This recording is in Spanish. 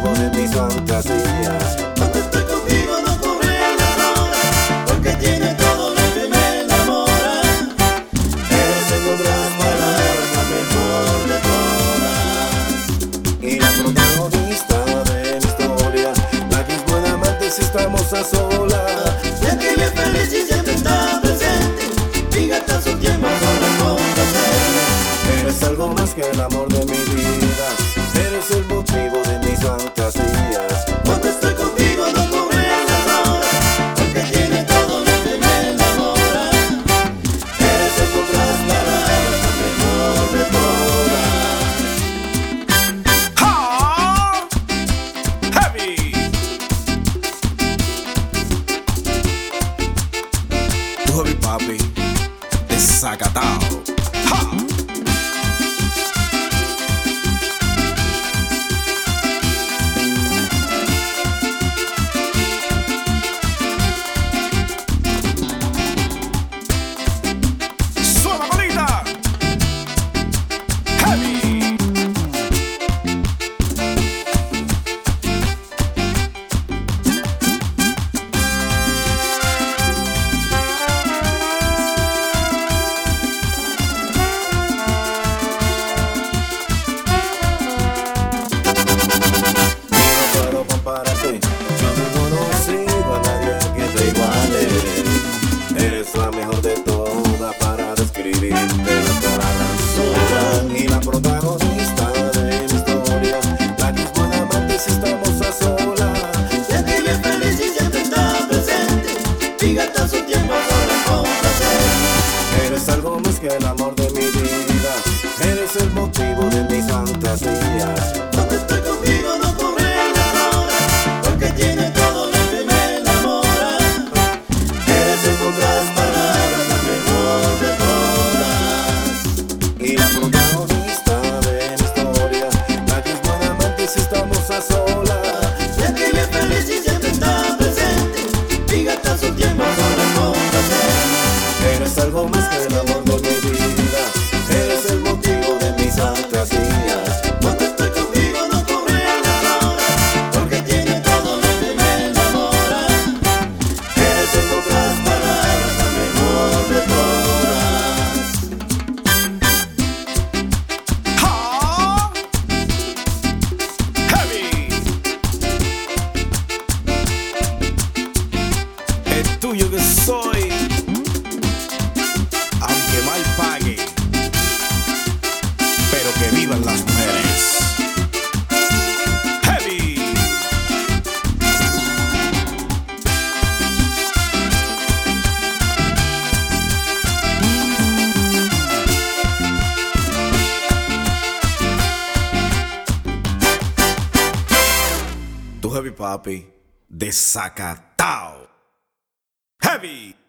de mis fantasías. Cuando estoy contigo no tú me enamoras, porque tienes todo lo que me enamora. Eres el obras palabras, la mejor de todas. Y la protagonista de mi historia, la que es buena amante si estamos a solas. La que me feliz y siempre está presente, y gasta su tiempo para complacerme. Eres algo más que el amor de mi vida, eres el Tu heavy papi, desacatao. ¡Ja! Presente, fíjate su tiempo para complacer. Eres algo más que el amor de mi vida. Eres el motivo de mis fantasías. Cuando estoy contigo no corre las horas, porque tiene todo lo que me enamora. Eres en pocas palabras el amor de mi vida. Eres el motivo de mis fantasías. Cuando estoy contigo no corre las horas, porque tiene todo lo que me enamora. Eres en pocas palabras la mejor de todas. Heavy. Es tuyo que soy, las mujeres. Heavy. Tu heavy papi, desacatao. Heavy.